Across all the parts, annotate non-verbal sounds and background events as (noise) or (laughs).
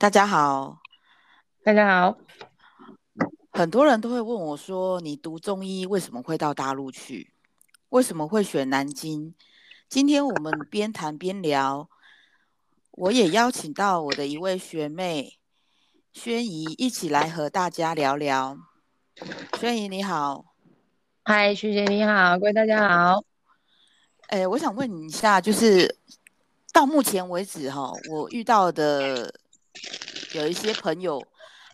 大家好，大家好。很多人都会问我说：“你读中医为什么会到大陆去？为什么会选南京？”今天我们边谈边聊，我也邀请到我的一位学妹宣怡一起来和大家聊聊。宣怡你好，嗨，徐姐你好，各位大家好。哎，我想问你一下，就是到目前为止哈，我遇到的有一些朋友。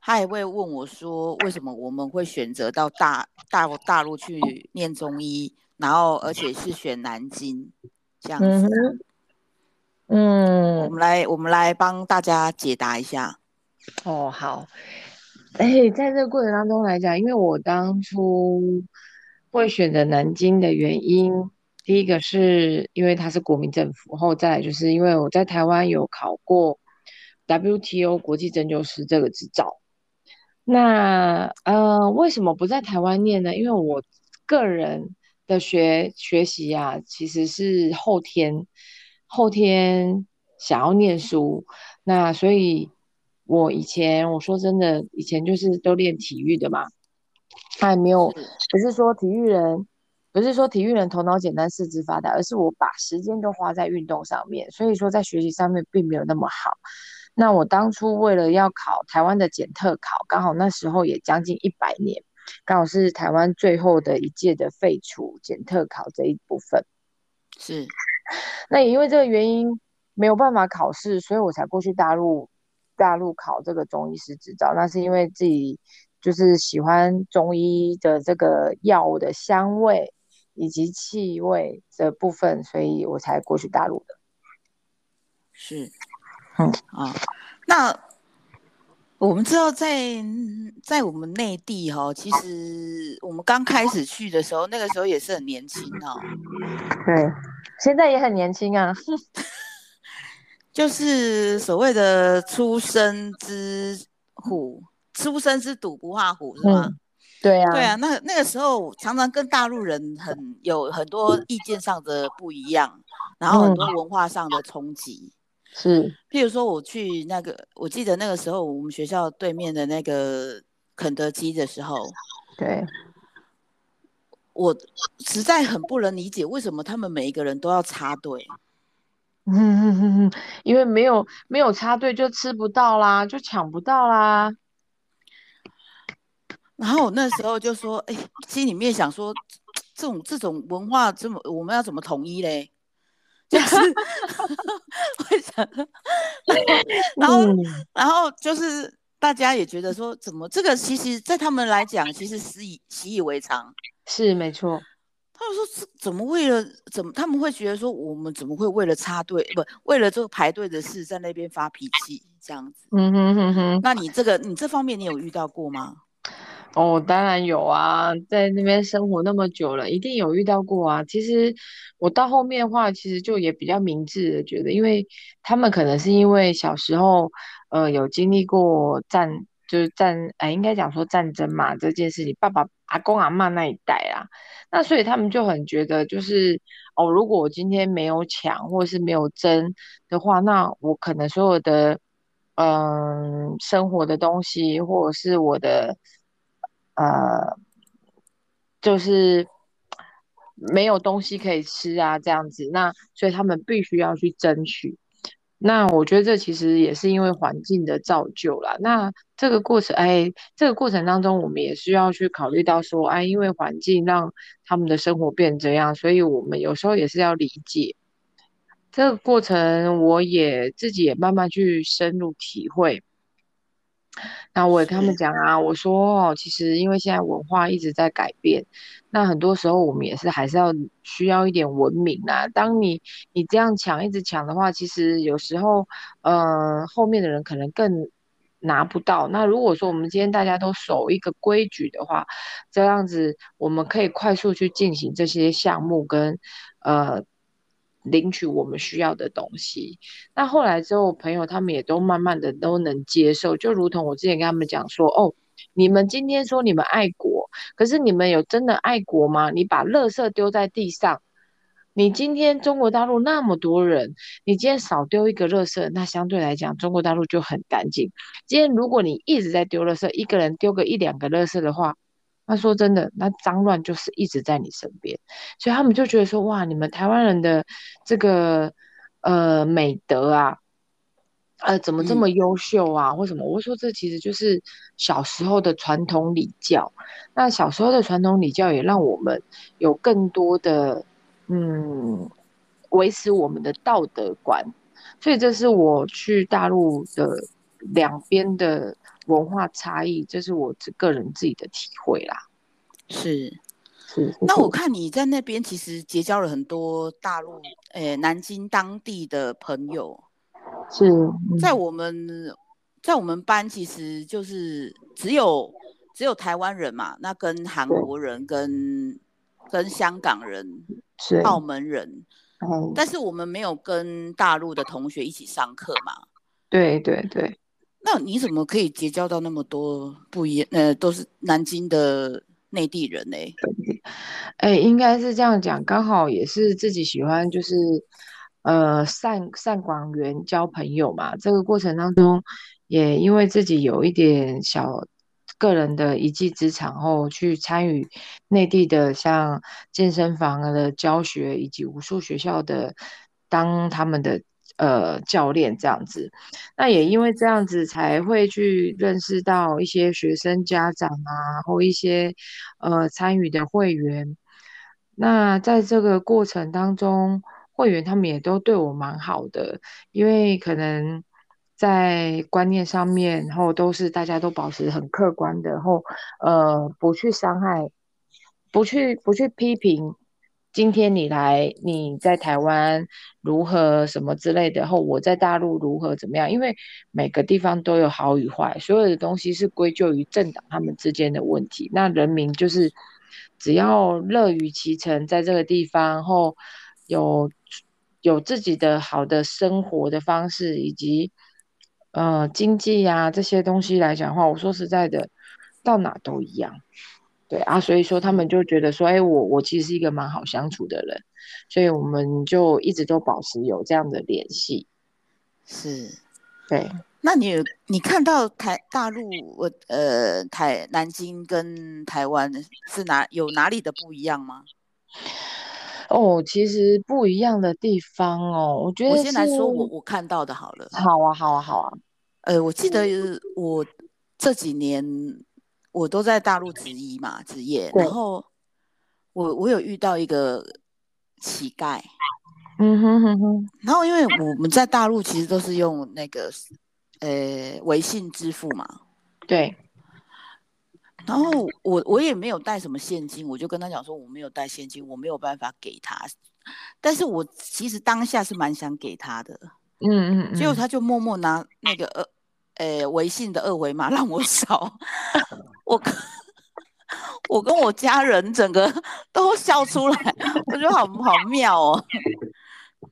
他也会问我说：“为什么我们会选择到大大大陆去念中医，然后而且是选南京这样子？”嗯，我们来我们来帮大家解答一下。哦，好。哎，在这个过程当中来讲，因为我当初会选择南京的原因，第一个是因为它是国民政府，后再就是因为我在台湾有考过 WTO 国际针灸师这个执照。那呃，为什么不在台湾念呢？因为我个人的学学习啊，其实是后天后天想要念书。那所以，我以前我说真的，以前就是都练体育的嘛，还没有不是说体育人，不是说体育人头脑简单四肢发达，而是我把时间都花在运动上面，所以说在学习上面并没有那么好。那我当初为了要考台湾的检特考，刚好那时候也将近一百年，刚好是台湾最后的一届的废除检特考这一部分。是，(laughs) 那也因为这个原因没有办法考试，所以我才过去大陆大陆考这个中医师执照。那是因为自己就是喜欢中医的这个药物的香味以及气味的部分，所以我才过去大陆的。是。嗯啊，那我们知道，在在我们内地哈，其实我们刚开始去的时候，那个时候也是很年轻哦。对，现在也很年轻啊。(laughs) 就是所谓的“出生之虎，出生之犊不怕虎”，是吗？对啊，对啊。那那个时候常常跟大陆人很有很多意见上的不一样，然后很多文化上的冲击。是，譬如说我去那个，我记得那个时候我们学校对面的那个肯德基的时候，对，我实在很不能理解为什么他们每一个人都要插队。嗯嗯嗯嗯，因为没有没有插队就吃不到啦，就抢不到啦。然后我那时候就说，哎，心里面想说，这种这种文化这么，我们要怎么统一嘞？就是，(laughs) 为什么？(laughs) 然后，然后就是大家也觉得说，怎么这个其实，在他们来讲，其实习以习以为常，是没错。他们说，怎怎么为了怎么，他们会觉得说，我们怎么会为了插队，不为了这个排队的事，在那边发脾气这样子？嗯哼哼哼。那你这个，你这方面你有遇到过吗？哦，当然有啊，在那边生活那么久了，一定有遇到过啊。其实我到后面的话，其实就也比较明智的觉得，因为他们可能是因为小时候，呃，有经历过战，就是战，哎，应该讲说战争嘛这件事情，爸爸、阿公、阿妈那一代啊，那所以他们就很觉得，就是哦，如果我今天没有抢或者是没有争的话，那我可能所有的，嗯，生活的东西或者是我的。呃，就是没有东西可以吃啊，这样子，那所以他们必须要去争取。那我觉得这其实也是因为环境的造就啦。那这个过程，哎，这个过程当中，我们也需要去考虑到说，哎，因为环境让他们的生活变这样，所以我们有时候也是要理解这个过程。我也自己也慢慢去深入体会。那我也跟他们讲啊，我说哦，其实因为现在文化一直在改变，那很多时候我们也是还是要需要一点文明啊。当你你这样抢一直抢的话，其实有时候呃后面的人可能更拿不到。那如果说我们今天大家都守一个规矩的话，这样子我们可以快速去进行这些项目跟呃。领取我们需要的东西，那后来之后，朋友他们也都慢慢的都能接受，就如同我之前跟他们讲说，哦，你们今天说你们爱国，可是你们有真的爱国吗？你把垃圾丢在地上，你今天中国大陆那么多人，你今天少丢一个垃圾，那相对来讲中国大陆就很干净。今天如果你一直在丢垃圾，一个人丢个一两个垃圾的话，那说真的，那脏乱就是一直在你身边。所以他们就觉得说，哇，你们台湾人的这个呃美德啊。呃，怎么这么优秀啊？或什么？我说这其实就是小时候的传统礼教。那小时候的传统礼教也让我们有更多的嗯，维持我们的道德观。所以这是我去大陆的两边的文化差异，这是我个人自己的体会啦。是是。那我看你在那边其实结交了很多大陆诶南京当地的朋友。是在我们，在我们班其实就是只有只有台湾人嘛，那跟韩国人、跟跟香港人、是澳门人，但是我们没有跟大陆的同学一起上课嘛。对对对。那你怎么可以结交到那么多不一呃都是南京的内地人呢？哎，应该是这样讲，刚好也是自己喜欢就是。呃，善善广元交朋友嘛，这个过程当中，也因为自己有一点小个人的一技之长后，去参与内地的像健身房的教学，以及武术学校的当他们的呃教练这样子。那也因为这样子，才会去认识到一些学生家长啊，或一些呃参与的会员。那在这个过程当中，会员他们也都对我蛮好的，因为可能在观念上面，然后都是大家都保持很客观的，然后呃不去伤害，不去不去批评。今天你来你在台湾如何什么之类的，后我在大陆如何怎么样？因为每个地方都有好与坏，所有的东西是归咎于政党他们之间的问题。那人民就是只要乐于其成，在这个地方后有。有自己的好的生活的方式，以及呃经济呀这些东西来讲的话，我说实在的，到哪都一样，对啊，所以说他们就觉得说，哎，我我其实是一个蛮好相处的人，所以我们就一直都保持有这样的联系。是，对。那你你看到台大陆，我呃台南京跟台湾是哪有哪里的不一样吗？哦，其实不一样的地方哦，我觉得我先来说我我看到的好了。好啊，好啊，好啊。呃，我记得我这几年我都在大陆职医嘛，职业，然后我我有遇到一个乞丐，嗯哼哼哼。然后因为我们在大陆其实都是用那个呃微信支付嘛，对。然后我我也没有带什么现金，我就跟他讲说我没有带现金，我没有办法给他。但是我其实当下是蛮想给他的，嗯嗯，结果他就默默拿那个二，呃，微信的二维码让我扫，我我跟我家人整个都笑出来，我觉得好好妙哦。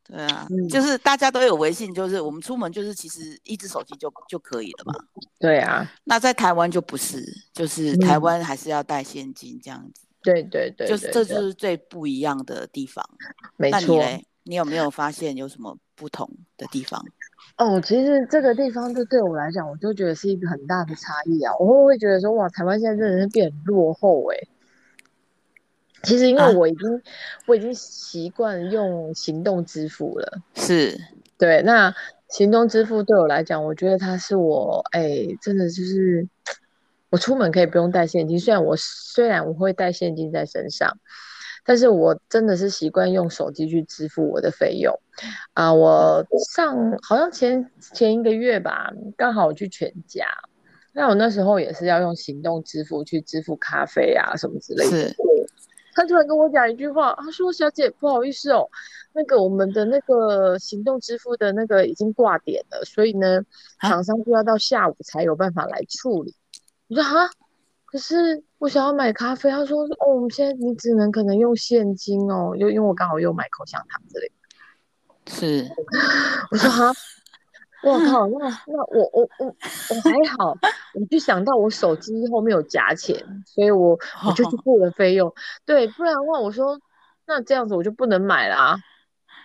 对啊，就是大家都有微信，就是我们出门就是其实一只手机就就可以了嘛。对啊，那在台湾就不是，就是台湾还是要带现金这样子。对对对，就是这就是最不一样的地方。没错，你有没有发现有什么不同的地方？哦，其实这个地方就对我来讲，我就觉得是一个很大的差异啊。我会不会觉得说，哇，台湾现在真的是变落后哎？其实因为我已经我已经习惯用行动支付了，是对。那行动支付对我来讲，我觉得它是我哎，真的就是我出门可以不用带现金。虽然我虽然我会带现金在身上，但是我真的是习惯用手机去支付我的费用啊。我上好像前前一个月吧，刚好我去全家，那我那时候也是要用行动支付去支付咖啡啊什么之类的。他突然跟我讲一句话，他说：“小姐，不好意思哦，那个我们的那个行动支付的那个已经挂点了，所以呢，厂商就要到下午才有办法来处理。”我说：“哈，可是我想要买咖啡。”他说：“哦，我们现在你只能可能用现金哦，又因为我刚好又买口香糖之类。”是，(laughs) 我说：“哈。”我靠，那那我我我我还好，我就想到我手机后面有夹钱，所以我我就去付了费用。对，不然的话，我说那这样子我就不能买啦。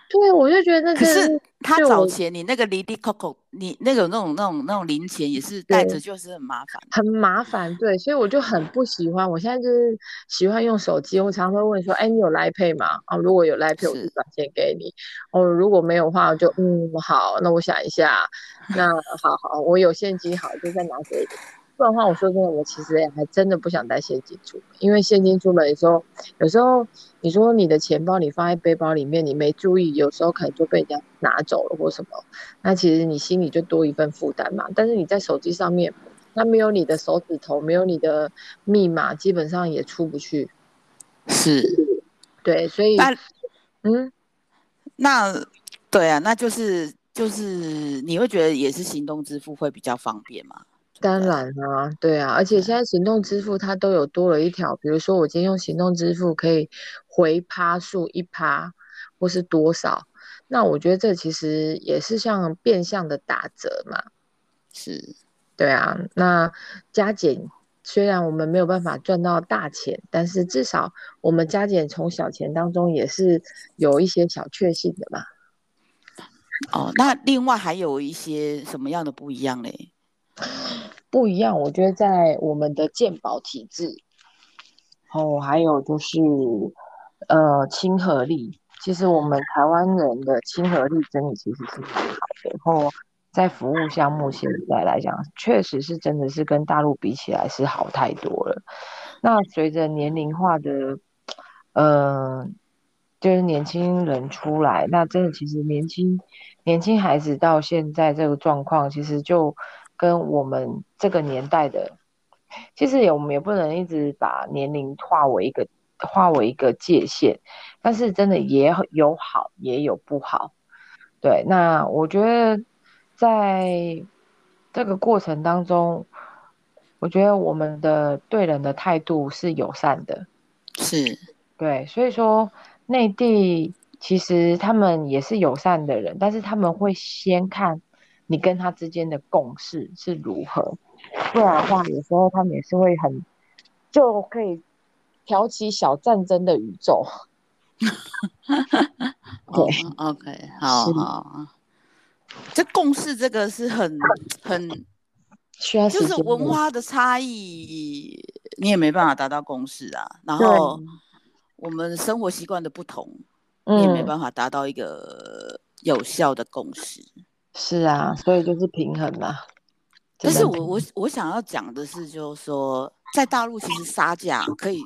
对，我就觉得那是他找钱，你那个离地 Coco，你那种那种那种那种零钱也是带着就是很麻烦。很麻烦，对，所以我就很不喜欢。我现在就是喜欢用手机，我常常会问说：“哎，你有来配吗？啊，如果有来配，我就转钱给你。哦，如果没有的话，就嗯，好，那我想一下。那好好，我有现金，好，就再拿给你。不然的话，我说真的，我其实还真的不想带现金出门，因为现金出门的时候，有时候你说你的钱包你放在背包里面，你没注意，有时候可能就被人家拿走了或什么，那其实你心里就多一份负担嘛。但是你在手机上面。那没有你的手指头，没有你的密码，基本上也出不去。是，对，所以，那嗯，那对啊，那就是就是你会觉得也是行动支付会比较方便嘛？当然啊，对啊，而且现在行动支付它都有多了一条，比如说我今天用行动支付可以回趴数一趴，或是多少，那我觉得这其实也是像变相的打折嘛。是。对啊，那加减虽然我们没有办法赚到大钱，但是至少我们加减从小钱当中也是有一些小确幸的嘛。哦，那另外还有一些什么样的不一样嘞？不一样，我觉得在我们的健保体制，哦，还有就是呃亲和力，其实我们台湾人的亲和力真的其实是蛮好的，然后。在服务项目现在来讲，确实是真的是跟大陆比起来是好太多了。那随着年龄化的，呃，就是年轻人出来，那真的其实年轻年轻孩子到现在这个状况，其实就跟我们这个年代的，其实也我们也不能一直把年龄划为一个划为一个界限，但是真的也有好也有不好。对，那我觉得。在这个过程当中，我觉得我们的对人的态度是友善的，是对，所以说内地其实他们也是友善的人，但是他们会先看你跟他之间的共识是如何，不然的话，有时候他们也是会很就可以挑起小战争的宇宙。(laughs) 对，OK，好好。这共识这个是很很需要，就是文化的差异，你也没办法达到共识啊。然后我们生活习惯的不同，你也没办法达到一个有效的共识。是啊，所以就是平衡嘛。但是我我我想要讲的是，就是说在大陆其实杀价可以，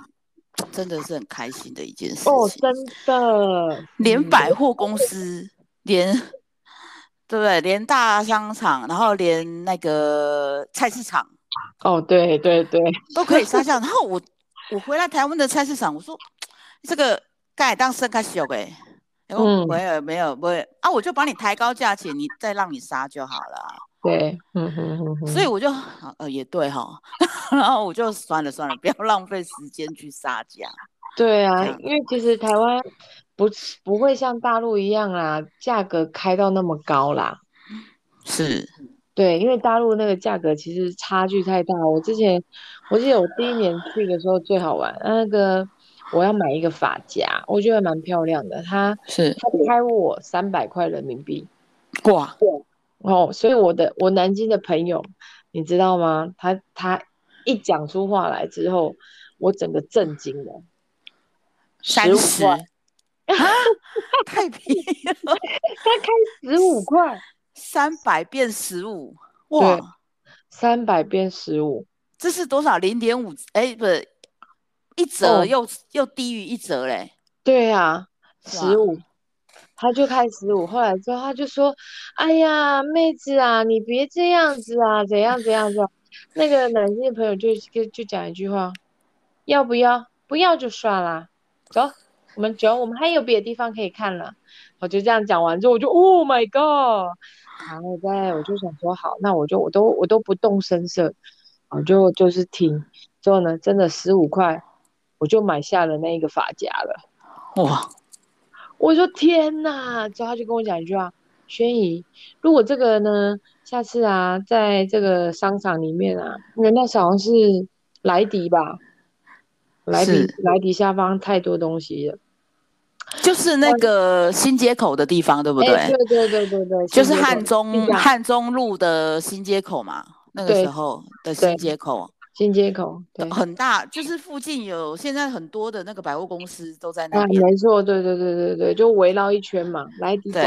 真的是很开心的一件事情。哦，真的，连百货公司连。对不对？连大商场，然后连那个菜市场，哦，对对对，都可以杀价。然后我我回来台湾的菜市场，我说这个盖当生开小哎，嗯，没有没有不会啊，我就把你抬高价钱，你再让你杀就好了。对，嗯哼哼哼。所以我就呃也对哈，(laughs) 然后我就算了算了，不要浪费时间去杀价。对啊，因为其实台湾。不不会像大陆一样啊，价格开到那么高啦。是，(laughs) 对，因为大陆那个价格其实差距太大。我之前我记得我第一年去的时候最好玩，那个我要买一个发夹，我觉得蛮漂亮的。他是他开我三百块人民币，哇！哦，所以我的我南京的朋友，你知道吗？他他一讲出话来之后，我整个震惊了，三十。啊，太便宜了！(laughs) 他开十五块，三百变十五，哇，三百变十五，这是多少？零点五？哎，不是，一折又又低于一折嘞。对呀，十五，他就开十五。后来之后他就说：“哎呀，妹子啊，你别这样子啊，怎样怎样子。” (laughs) 那个南京的朋友就就就讲一句话：“要不要？不要就算啦，走。”我们走，我们还有别的地方可以看了。我就这样讲完之后，我就 Oh my God！然后在我就想说，好，那我就我都我都不动声色，我就就是听。之后呢，真的十五块，我就买下了那个发夹了。哇！我说天哪！之后他就跟我讲一句话：轩怡，如果这个呢，下次啊，在这个商场里面啊，因为那好像是莱迪吧。莱迪莱迪下方太多东西了，就是那个新街口的地方，对不对？对对对对对，就是汉中汉中路的新街口嘛，那个时候的新街口。新街口很大，就是附近有现在很多的那个百货公司都在那边。没错，对对对对对，就围绕一圈嘛，来地方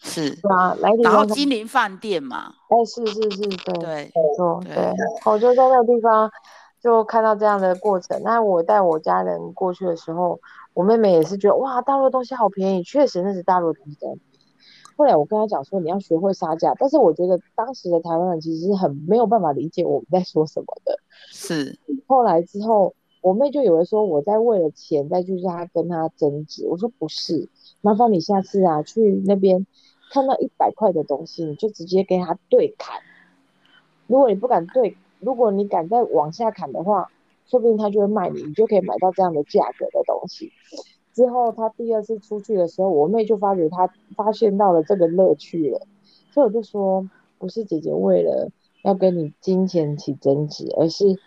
是啊，来地方。然后金陵饭店嘛，哎，是是是，对对，没错，对。我就在那个地方就看到这样的过程。那我带我家人过去的时候，我妹妹也是觉得哇，大陆的东西好便宜，确实那是大陆的东西。后来我跟他讲说你要学会杀价，但是我觉得当时的台湾人其实是很没有办法理解我们在说什么的。(laughs) 是，后来之后，我妹就以为说我在为了钱再去他跟他争执。我说不是，麻烦你下次啊去那边看到一百块的东西，你就直接跟他对砍。如果你不敢对，如果你敢再往下砍的话，说不定他就会卖你，你就可以买到这样的价格的东西。之后他第二次出去的时候，我妹就发觉他发现到了这个乐趣了，所以我就说，不是姐姐为了要跟你金钱起争执，而是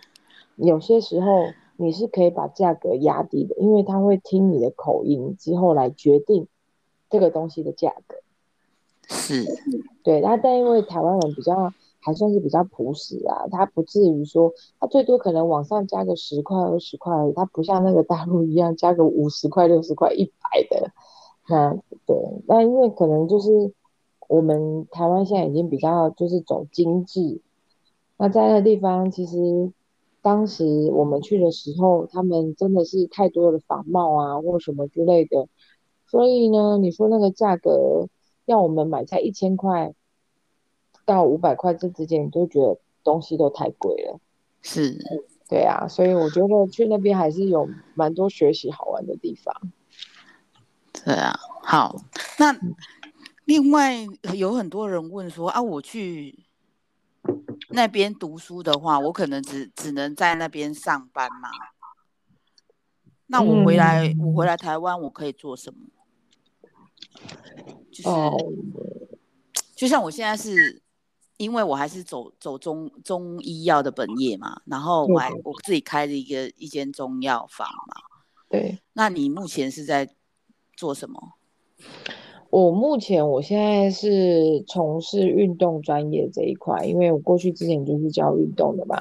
有些时候你是可以把价格压低的，因为他会听你的口音之后来决定这个东西的价格。是，对，那但因为台湾人比较。还算是比较朴实啊，它不至于说，它最多可能往上加个十块二十块，它不像那个大陆一样加个五十块六十块一百的。那对，那因为可能就是我们台湾现在已经比较就是走精致，那在那地方其实当时我们去的时候，他们真的是太多的仿冒啊或什么之类的，所以呢，你说那个价格要我们买在一千块。到五百块这之间，你都觉得东西都太贵了。是，对啊，所以我觉得去那边还是有蛮多学习好玩的地方。对啊，好，那另外有很多人问说啊，我去那边读书的话，我可能只只能在那边上班嘛？那我回来，我回来台湾，我可以做什么？就是，就像我现在是。因为我还是走走中中医药的本业嘛，然后我还我自己开了一个一间中药房嘛。对，那你目前是在做什么？我目前我现在是从事运动专业这一块，因为我过去之前就是教运动的嘛。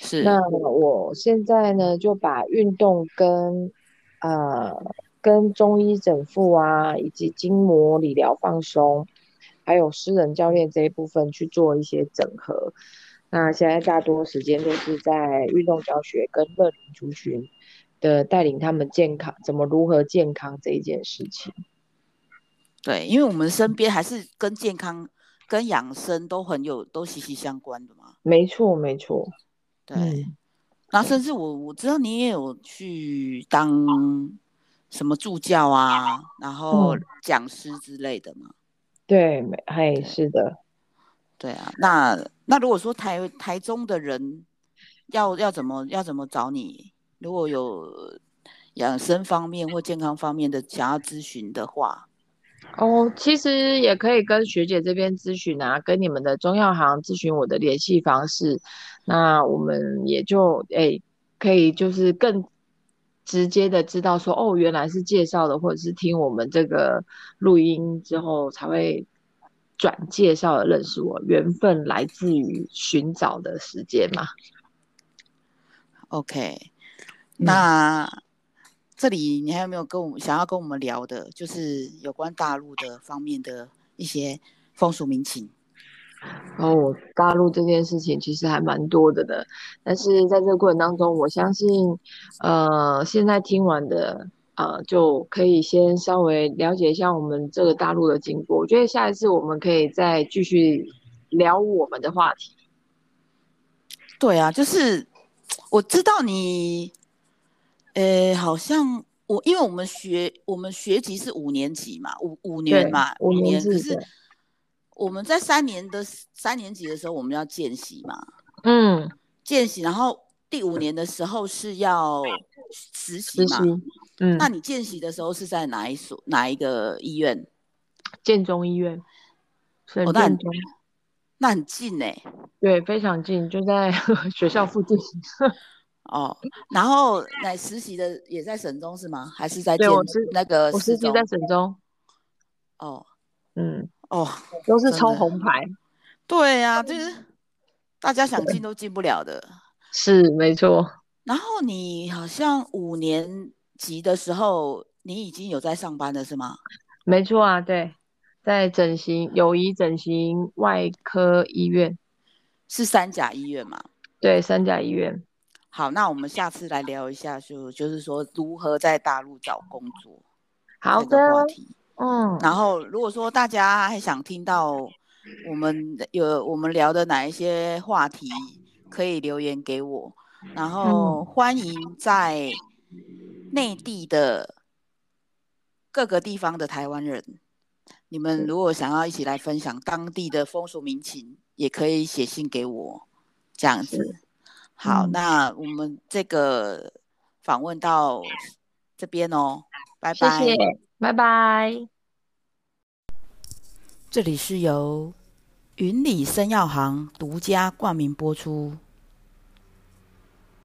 是。那我现在呢，就把运动跟呃跟中医整复啊，以及筋膜理疗放松。还有私人教练这一部分去做一些整合，那现在大多时间都是在运动教学跟乐龄族群的带领他们健康，怎么如何健康这一件事情。对，因为我们身边还是跟健康、跟养生都很有都息息相关的嘛。没错，没错。对，那甚至我我知道你也有去当什么助教啊，然后讲师之类的嘛。对，没，嘿，是的，对啊，那那如果说台台中的人要要怎么要怎么找你？如果有养生方面或健康方面的想要咨询的话，哦，其实也可以跟学姐这边咨询啊，跟你们的中药行咨询我的联系方式，那我们也就哎可以就是更。直接的知道说哦，原来是介绍的，或者是听我们这个录音之后才会转介绍的认识我，缘分来自于寻找的时间嘛。OK，那这里你还有没有跟我们想要跟我们聊的，就是有关大陆的方面的一些风俗民情？哦，大陆这件事情其实还蛮多的的，但是在这个过程当中，我相信，呃，现在听完的，呃，就可以先稍微了解一下我们这个大陆的经过。我觉得下一次我们可以再继续聊我们的话题。对啊，就是我知道你，呃，好像我因为我们学我们学籍是五年级嘛，五五年嘛，五年可是。我们在三年的三年级的时候，我们要见习嘛，嗯，见习，然后第五年的时候是要实习嘛，嗯，那你见习的时候是在哪一所哪一个医院？建中医院，哦，那很那很近呢，对，非常近，就在 (laughs) 学校附近。哦，然后来实习的也在省中是吗？还是在对，建那个实习在省中，哦嗯，哦，都是抽红牌，对呀、就是大家想进都进不了的。是没错。然后你好像五年级的时候，你已经有在上班了是吗？没错啊，对，在整形友谊整形外科医院，是三甲医院嘛？对，三甲医院。好，那我们下次来聊一下，就就是说如何在大陆找工作好这个话的，题。嗯，然后如果说大家还想听到我们有我们聊的哪一些话题，可以留言给我。然后欢迎在内地的各个地方的台湾人，你们如果想要一起来分享当地的风俗民情，也可以写信给我，这样子。好，嗯。那我们这个访问到这边哦，拜拜。谢谢，拜拜。这里是由云里生药行独家冠名播出。